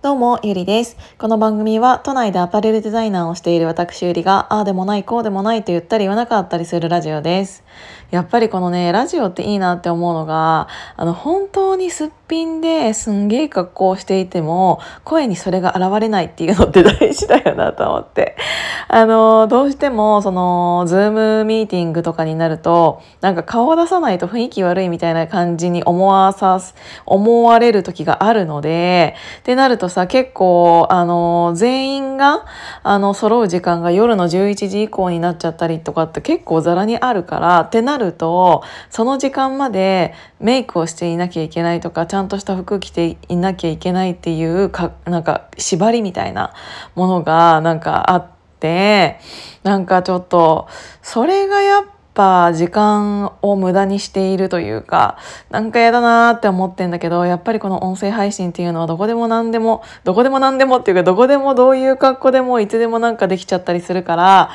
どうも、ゆりです。この番組は都内でアパレルデザイナーをしている私ゆりが、ああでもない、こうでもないと言ったり言わなかったりするラジオです。やっぱりこのね、ラジオっていいなって思うのが、あの、本当にすっぴんですんげえ格好をしていても、声にそれが現れないっていうのって大事だよなと思って。あの、どうしても、その、ズームミーティングとかになると、なんか顔を出さないと雰囲気悪いみたいな感じに思わさ、思われる時があるので、ってなるとさ、結構、あの、全員が、あの、揃う時間が夜の11時以降になっちゃったりとかって結構ザラにあるから、ってなるとその時間までメイクをしていなきゃいけないとかちゃんゃんとした服着ていなきゃいけないっていうかなんか縛りみたいなものがなんかあってなんかちょっとそれがやっぱ時間を無駄にしているというかなんか嫌だなーって思ってんだけどやっぱりこの音声配信っていうのはどこでも何でもどこでも何でもっていうかどこでもどういう格好でもいつでもなんかできちゃったりするから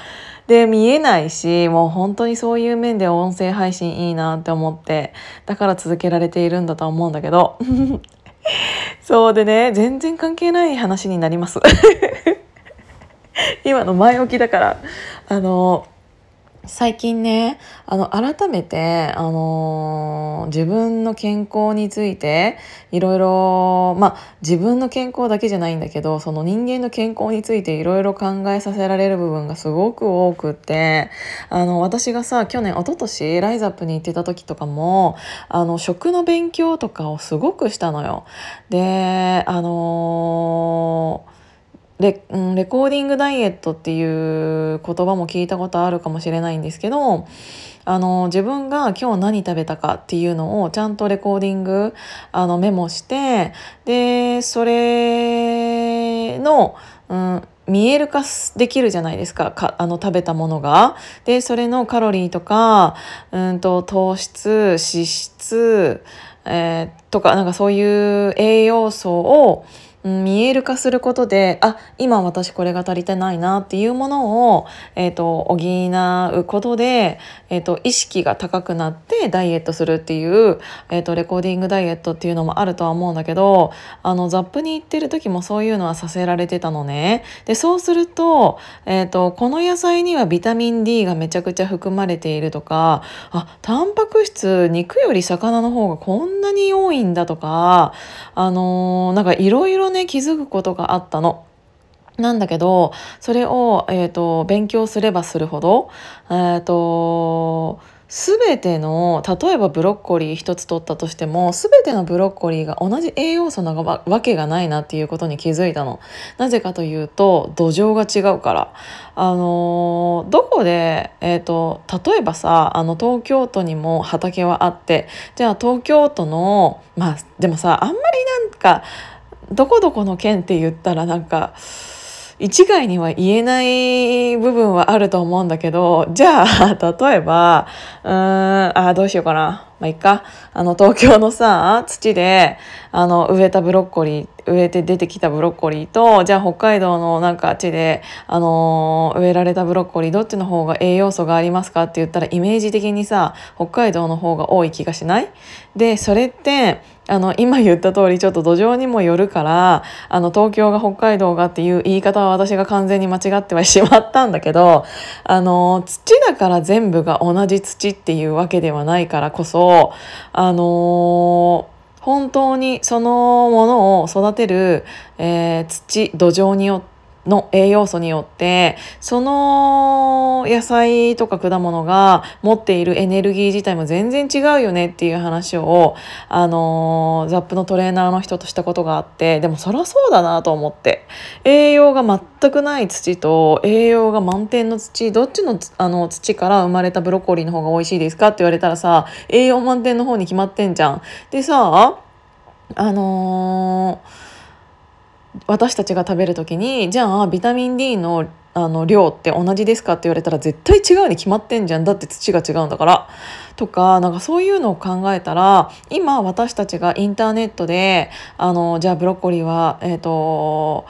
で見えないしもう本当にそういう面で音声配信いいなって思ってだから続けられているんだと思うんだけど そうでね全然関係ない話になります。今の前置きだからあの最近ねあの改めて、あのー、自分の健康についていろいろまあ自分の健康だけじゃないんだけどその人間の健康についていろいろ考えさせられる部分がすごく多くってあの私がさ去年一昨年ライズアップに行ってた時とかもあの食の勉強とかをすごくしたのよ。であのーレ,、うん、レコーディングダイエットっていう言葉も聞いたことあるかもしれないんですけどあの自分が今日何食べたかっていうのをちゃんとレコーディングあのメモしてでそれの、うん、見える化できるじゃないですかかあの食べたものが。でそれのカロリーとか、うんと、糖質脂質、えー、とかなんかそういう栄養素を見える化することであ今私これが足りてないなっていうものを、えーと、補うことで、えーと、意識が高くなってダイエットするっていう、えーと、レコーディングダイエットっていうのもあるとは思うんだけどあのザップに行ってる時もそういうのはさせられてたのね。でそうすると,、えー、とこの野菜にはビタミン D がめちゃくちゃ含まれているとかあタンパク質肉より魚の方がこんなに多いんだとかあのー、なんかいろいろね気づくことがあったの。なんだけどそれを、えーと、勉強すればするほど、えーと全ての例えばブロッコリー一つ取ったとしても全てのブロッコリーが同じ栄養素なわけがないなっていうことに気づいたの。なぜかというと土壌が違うから。あのどこで、えーと、例えばさあの東京都にも畑はあってじゃあ東京都のまあでもさあんまりなんかどこどこの県って言ったらなんか一概には言えない部分はあると思うんだけどじゃあ 例えばうーんあどうしようかな。まあいっか。あの東京のさ土であの植えたブロッコリー植えて出てきたブロッコリーとじゃあ北海道のなんか地で、あのー、植えられたブロッコリーどっちの方が栄養素がありますかって言ったらイメージ的にさ北海道の方が多い気がしない？でそれってあの今言った通りちょっと土壌にもよるからあの東京が北海道がっていう言い方は私が完全に間違ってはしまったんだけどあの土だから全部が同じ土っていうわけではないからこそあの本当にそのものを育てる、えー、土土壌によっての栄養素によってその野菜とか果物が持っているエネルギー自体も全然違うよねっていう話をあのザップのトレーナーの人としたことがあってでもそりゃそうだなと思って栄養が全くない土と栄養が満点の土どっちのあの土から生まれたブロッコリーの方が美味しいですかって言われたらさ栄養満点の方に決まってんじゃん。でさあのー私たちが食べる時にじゃあビタミン D のあの量って同じですかって言われたら絶対違うに決まってんじゃん。だって土が違うんだから。とかなんかそういうのを考えたら今私たちがインターネットであのじゃあブロッコリーはえっ、ー、と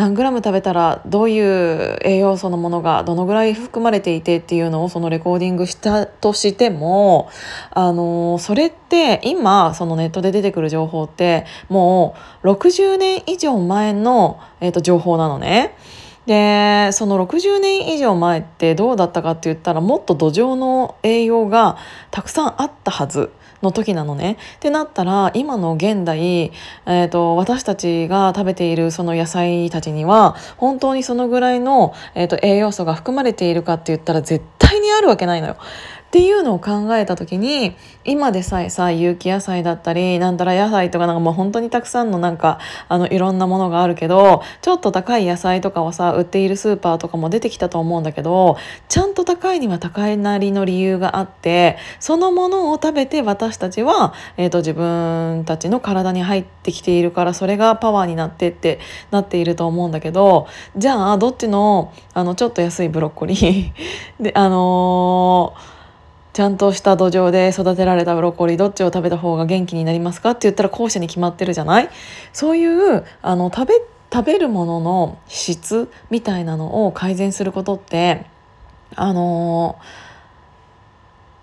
何グラム食べたらどういう栄養素のものがどのぐらい含まれていてっていうのをそのレコーディングしたとしてもあのそれって今そのネットで出てくる情報ってもう60年以上前の、えーと、情報なのね。でその60年以上前ってどうだったかって言ったらもっと土壌の栄養がたくさんあったはずの時なのね。ってなったら今の現代、えーと、私たちが食べているその野菜たちには本当にそのぐらいの、えーと栄養素が含まれているかって言ったら絶対にあるわけないのよ。っていうのを考えた時に今でさえさ有機野菜だったりなんたら野菜とかなんかもう本当にたくさんのなんかあのいろんなものがあるけどちょっと高い野菜とかをさ売っているスーパーとかも出てきたと思うんだけどちゃんと高いには高いなりの理由があってそのものを食べて私たちは、えーと、自分たちの体に入ってきているからそれがパワーになってってなっていると思うんだけどじゃあどっちのあのちょっと安いブロッコリー であのーちゃんとした土壌で育てられたブロッコリーどっちを食べた方が元気になりますかって言ったら後者に決まってるじゃない？そういうあの食べ食べるものの質みたいなのを改善することってあの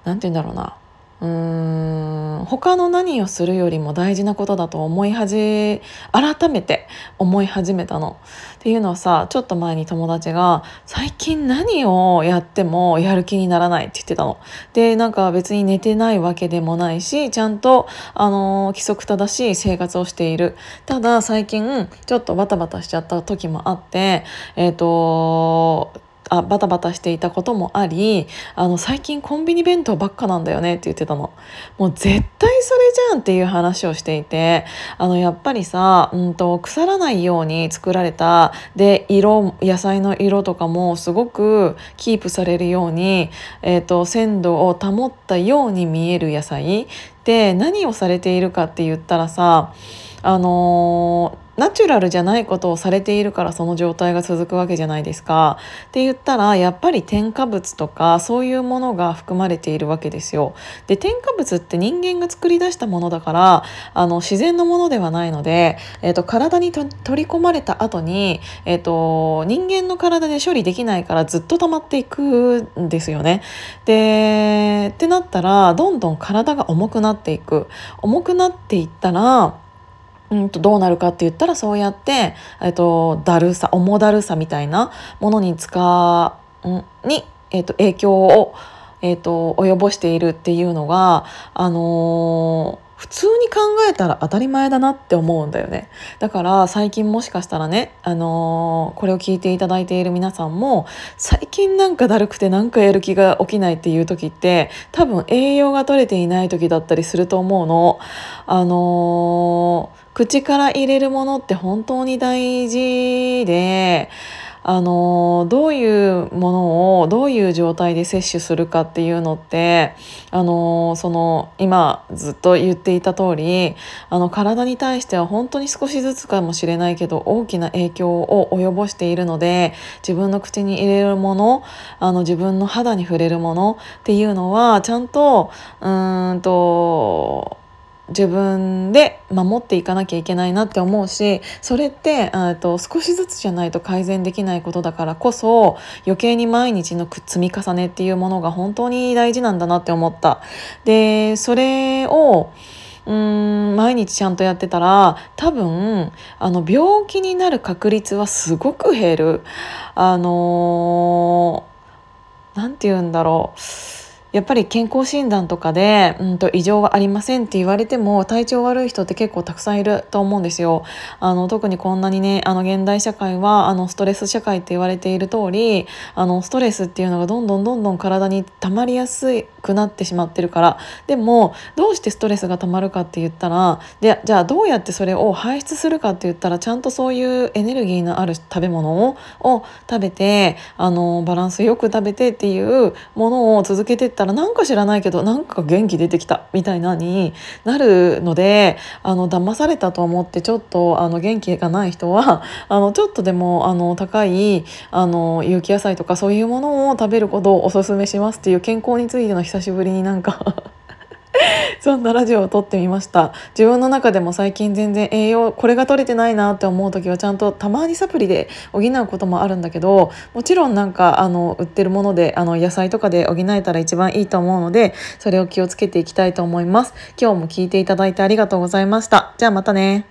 何て言うんだろうな。うーん他の何をするよりも大事なことだと思い始め改めて思い始めたの。っていうのはさちょっと前に友達が「最近何をやってもやる気にならない」って言ってたの。でなんか別に寝てないわけでもないしちゃんと、あの規則正しい生活をしている。ただ最近ちょっとバタバタしちゃった時もあってえっ、ー、とあバタバタしていたこともありあの最近コンビニ弁当ばっかなんだよねって言ってたの。もう絶対それじゃんっていう話をしていてあのやっぱりさ、うんと、腐らないように作られたで色野菜の色とかもすごくキープされるように、えーと鮮度を保ったように見える野菜って何をされているかって言ったらさあのーナチュラルじゃないことをされているからその状態が続くわけじゃないですか。って言ったらやっぱり添加物とかそういうものが含まれているわけですよ。で添加物って人間が作り出したものだからあの自然のものではないので、えーと、体に取り込まれた後に、えーと、人間の体で処理できないからずっと溜まっていくんですよね。でってなったらどんどん体が重くなっていく。重くなっていったらうんとどうなるかって言ったらそうやって、えっと、だるさ重だるさみたいなものに使うに、えっと、影響を、えっと、及ぼしているっていうのが、あの普通に考えたら当たり前だなって思うんだよねだから最近もしかしたらね、あのー、これを聞いていただいている皆さんも最近なんかだるくてなんかやる気が起きないっていう時って多分栄養が取れていない時だったりすると思うの。あのー、口から入れるものって本当に大事であのどういうものをどういう状態で摂取するかっていうのってあのその今ずっと言っていた通りあの体に対しては本当に少しずつかもしれないけど大きな影響を及ぼしているので自分の口に入れるものあの自分の肌に触れるものっていうのはちゃんとうんと自分で守っていかなきゃいけないなって思うしそれってと少しずつじゃないと改善できないことだからこそ余計に毎日の積み重ねっていうものが本当に大事なんだなって思った。でそれをうん毎日ちゃんとやってたら多分あの病気になる確率はすごく減る。あのー、て言うんだろうやっぱり健康診断とかで、うんと異常はありませんって言われても体調悪い人って結構たくさんいると思うんですよ。あの特にこんなにねあの現代社会はあのストレス社会って言われている通りあのストレスっていうのがどんどんどんどん体に溜まりやすくなってしまってるからでもどうしてストレスが溜まるかって言ったらでじゃあどうやってそれを排出するかって言ったらちゃんとそういうエネルギーのある食べ物を食べてあのバランスよく食べてっていうものを続けてったららなんか知らないけどなんか元気出てきたみたいなになるのであの騙されたと思ってちょっとあの元気がない人は あのちょっとでもあの高いあの有機野菜とかそういうものを食べることをおすすめしますっていう健康についての久しぶりになんか そんなラジオを撮ってみました。自分の中でも最近全然栄養これが取れてないなって思う時はちゃんとたまにサプリで補うこともあるんだけどもちろんなんかあの売ってるものであの野菜とかで補えたら一番いいと思うのでそれを気をつけていきたいと思います。今日も聞いていただいてありがとうございました。じゃあまたね。